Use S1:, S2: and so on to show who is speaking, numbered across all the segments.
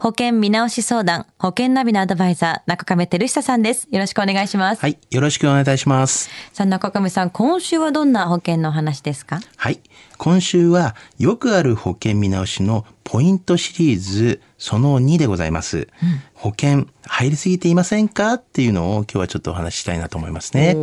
S1: 保険見直し相談、保険ナビのアドバイザー、中亀照久さんです。よろしくお願いします。
S2: はい。よろしくお願いいたします。
S1: さあ、中亀さん、今週はどんな保険のお話ですか？
S2: はい。今週は、よくある保険見直しのポイントシリーズ、その2でございます。保険、入りすぎていませんか？っていうのを今日はちょっとお話ししたいなと思いますね。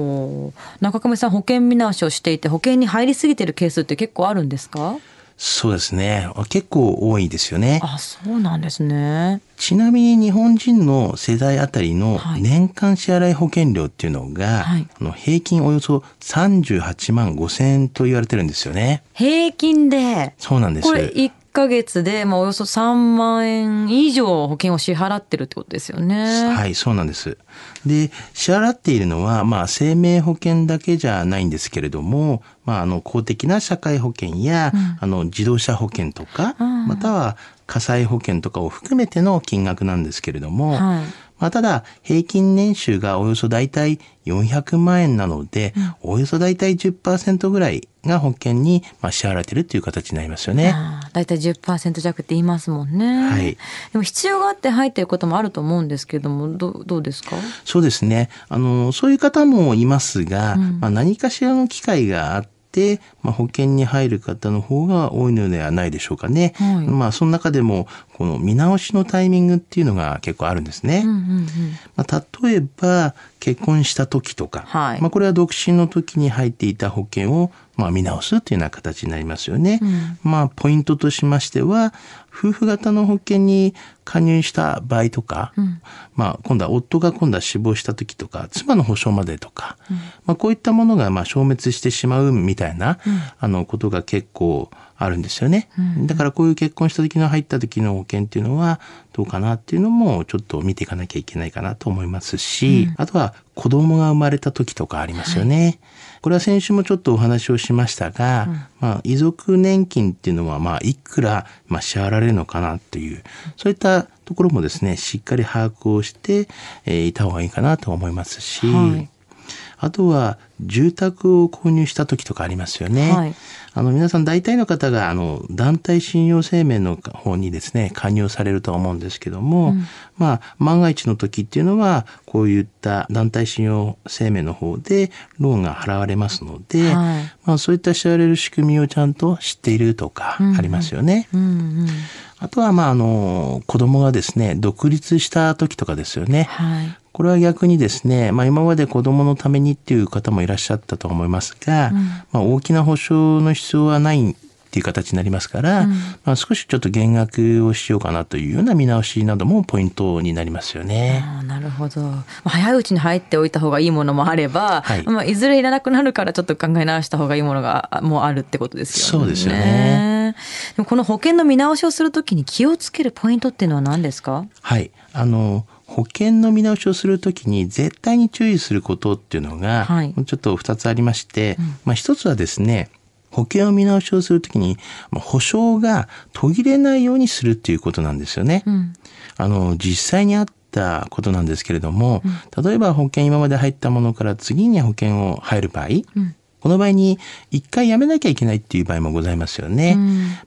S1: 中亀さん、保険見直しをしていて、保険に入りすぎてるケースって結構あるんですか？
S2: そうですね。結構多いですよね。
S1: あ、そうなんですね。
S2: ちなみに日本人の世代あたりの
S1: はい
S2: 年間支払い保険料っていうのが、
S1: はい
S2: あの平均およそ38万5千円と言われてるんですよね。
S1: 平均で、
S2: そうなんです。
S1: これ1ヶ月で、まあ、およそ3万円以上保険を支払ってるってことですよね。
S2: はい、そうなんです。で、支払っているのは、まあ、生命保険だけじゃないんですけれども、まあ、あの、公的な社会保険や、あの、自動車保険とか、
S1: うん
S2: または火災保険とかを含めての金額なんですけれども、
S1: はい
S2: まあ、ただ、平均年収がおよそ大体400万円なので、およそ大体10%ぐらいが保険にまあ支払われているという形になりますよね。
S1: ああだいたい10%弱って言いますもんね。
S2: はい
S1: でも必要があって入っていることもあると思うんですけども、どうどうですか？
S2: そうですね。あの、そういう方もいますが、まあ、何かしらの機会があって、まあ、保険に入る方の方が多いのではないでしょうかね。
S1: はい
S2: まあ、その中でも、この見直しのタイミングっていうのが結構あるんですね。
S1: うんうんうん。
S2: まあ、例えば、結婚した時とか、
S1: はい
S2: まあ、これは独身の時に入っていた保険を、まあ、見直すというような形になりますよね。まあ、ポイントとしましては、夫婦型の保険に加入した場合とか、まあ、今度は夫が今度は死亡した時とか、妻の保証までとか、まあ、こういったものがまあ消滅してしまうみたいな、あのことが結構あるんですよね。だからこういう結婚した時の入った時の保険っていうのはどうかなっていうのもちょっと見ていかなきゃいけないかなと思いますし、あとは子供が生まれた時とかありますよね。これは先週もちょっとお話をしましたが、まあ、遺族年金っていうのは、まあ、いくら、まあ、支払われるのかなっていう、そういったところもですね、しっかり把握をして、えーいた方がいいかなと思いますし、
S1: はい。
S2: あとは、住宅を購入した時とかありますよね。
S1: はい
S2: あの、皆さん大体の方が、あの、団体信用生命の方にですね、加入されるとは思うんですけども、まあ、万が一の時っていうのは、こういった団体信用生命の方で、ローンが払われますので、
S1: はい
S2: まあ、そういった支払われる仕組みをちゃんと知っているとか、ありますよね。
S1: うんうん。
S2: あとは、まあ、あの、子供がですね、独立した時とかですよね。
S1: はい。
S2: これは逆にですね、まあ今まで子供のためにっていう方もいらっしゃったと思いますが、まあ大きな保証の必要はないっていう形になりますから、まあ少しちょっと減額をしようかなというような見直しなどもポイントになりますよね。
S1: ああなるほど。まあ早いうちに入っておいた方がいいものもあれば、
S2: はい
S1: まあ、いずれいらなくなるからちょっと考え直した方がいいものがあもうあるってことですよね。
S2: そうですよね。
S1: でもこの保険の見直しをするときに気をつけるポイントっていうのは何ですか？
S2: はい。あの、保険の見直しをするときに絶対に注意することっていうのが、
S1: はい。
S2: ちょっと2つありまして、まあ1つはですね、保険を見直しをするときに、まあ保証が途切れないようにするっていうことなんですよね。
S1: ん。
S2: あの、実際にあったことなんですけれども、例えば保険今まで入ったものから次に保険を入る場合、この場合に一回やめなきゃいけないっていう場合もございますよね。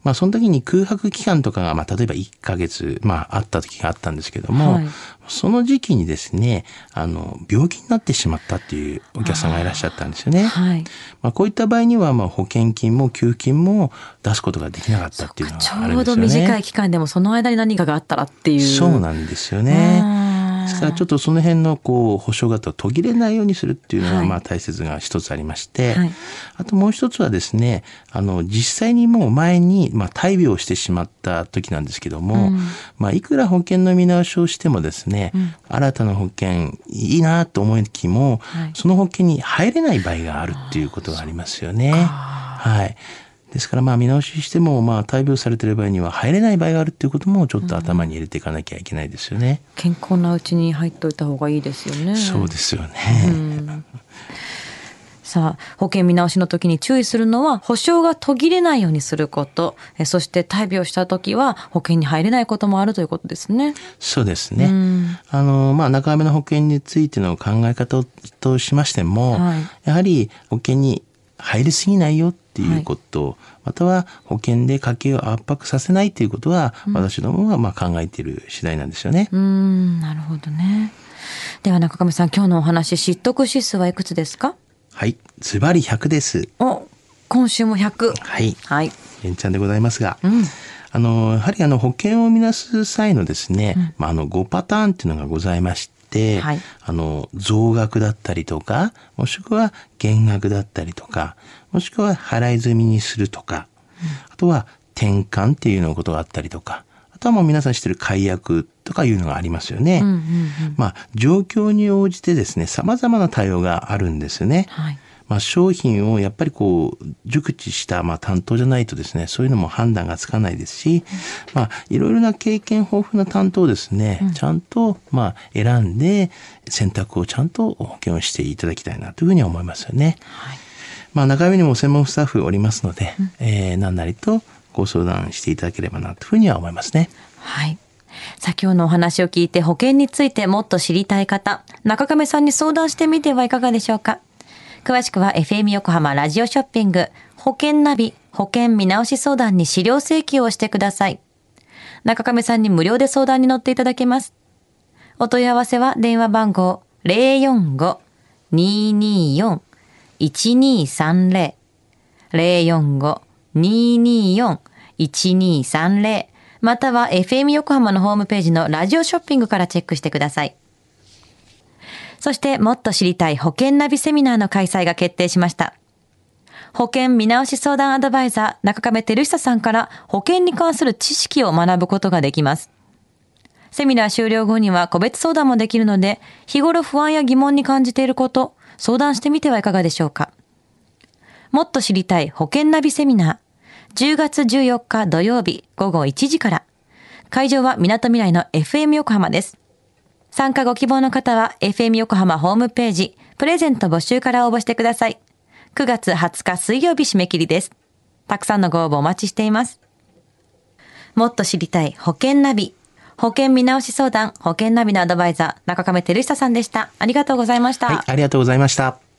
S2: まあその時に空白期間とかが、まあ例えば1ヶ月、まああった時があったんですけども、
S1: はい
S2: その時期にですね、あの、病気になってしまったっていうお客さんがいらっしゃったんですよね。
S1: はい。
S2: まあこういった場合には、まあ保険金も給付金も出すことができなかったっていうの
S1: ち
S2: があるん
S1: ょう
S2: ですよね。
S1: ど短い期間でもその間に何かがあったらっていう。
S2: そうなんですよね。ですからちょっとその辺のこう保証型を途切れないようにするっていうの
S1: はい。
S2: がまあ大切が一つありまして、
S1: はい。
S2: あともう一つはですねあの実際にもう前にまあ大病をしてしまった時なんですけども、まあいくら保険の見直しをしてもですね、新たな保険いいなと思いきも、
S1: はい。
S2: その保険に入れない場合があるっていうことがありますよね。はい。ですからまあ見直ししてもまあ大病されている場合には入れない場合があるっていうこともちょっと頭に入れていかなきゃいけないですよね。
S1: 健康なうちに入っておいた方がいいですよね。
S2: そうですよね。
S1: さあ、保険見直しの時に注意するのは、保証が途切れないようにすること、えそして大病した時は保険に入れないこともあるということですね。
S2: そうですね。あの、まあ、中上の保険についての考え方としましても、
S1: はい
S2: やはり保険に入りすぎないよっていうこと、または保険で家計を圧迫させないっていうことは、私どもはまあ考えている次第なんですよね。
S1: うーん、なるほどね。では中上さん、今日のお話、知得指数はいくつですか？
S2: はい。ズバリ100です。
S1: お、今週も100。
S2: はい。
S1: はい。
S2: 連チャンでございますが、
S1: うん。
S2: あの、やはりあの保険を見なす際のですね、まあ、あの5パターンっていうのがございまして、
S1: はい
S2: あの、増額だったりとか、もしくは減額だったりとか、もしくは払い済みにするとか、あとは転換っていうのことがあったりとか、あとはもう皆さん知ってる解約とかいうのがありますよね。
S1: うんうんうん。
S2: まあ、状況に応じてですね、様々な対応があるんですよね。
S1: はい。
S2: まあ、商品をやっぱりこう熟知したまあ担当じゃないとですねそういうのも判断がつかないですし、まあ、いろいろな経験豊富な担当をですね、ちゃんとまあ選んで選択をちゃんと保険をしていただきたいなというふうに思いますよね。
S1: はい。
S2: まあ、中身にも専門スタッフおりますので、えー何なりとご相談していただければなというふうには思いますね。
S1: はい。さあ今日のお話を聞いて保険についてもっと知りたい方、中亀さんに相談してみてはいかがでしょうか？詳しくは FM 横浜ラジオショッピング保険ナビ保険見直し相談に資料請求をしてください。中亀さんに無料で相談に乗っていただけます。お問い合わせは電話番号045-224-1230 045-224-1230または FM 横浜のホームページのラジオショッピングからチェックしてください。そしてもっと知りたい保険ナビセミナーの開催が決定しました。保険見直し相談アドバイザー中亀照久さんから保険に関する知識を学ぶことができます。セミナー終了後には個別相談もできるので、日頃不安や疑問に感じていること、相談してみてはいかがでしょうか。もっと知りたい保険ナビセミナー、10月14日土曜日午後1時から。会場は港未来の FM 横浜です。参加ご希望の方は FM 横浜ホームページ、プレゼント募集から応募してください。9月20日水曜日締め切りです。たくさんのご応募お待ちしています。もっと知りたい保険ナビ。保険見直し相談、保険ナビのアドバイザー、中亀照久さんでした。ありがとうございました。
S2: はい、ありがとうございました。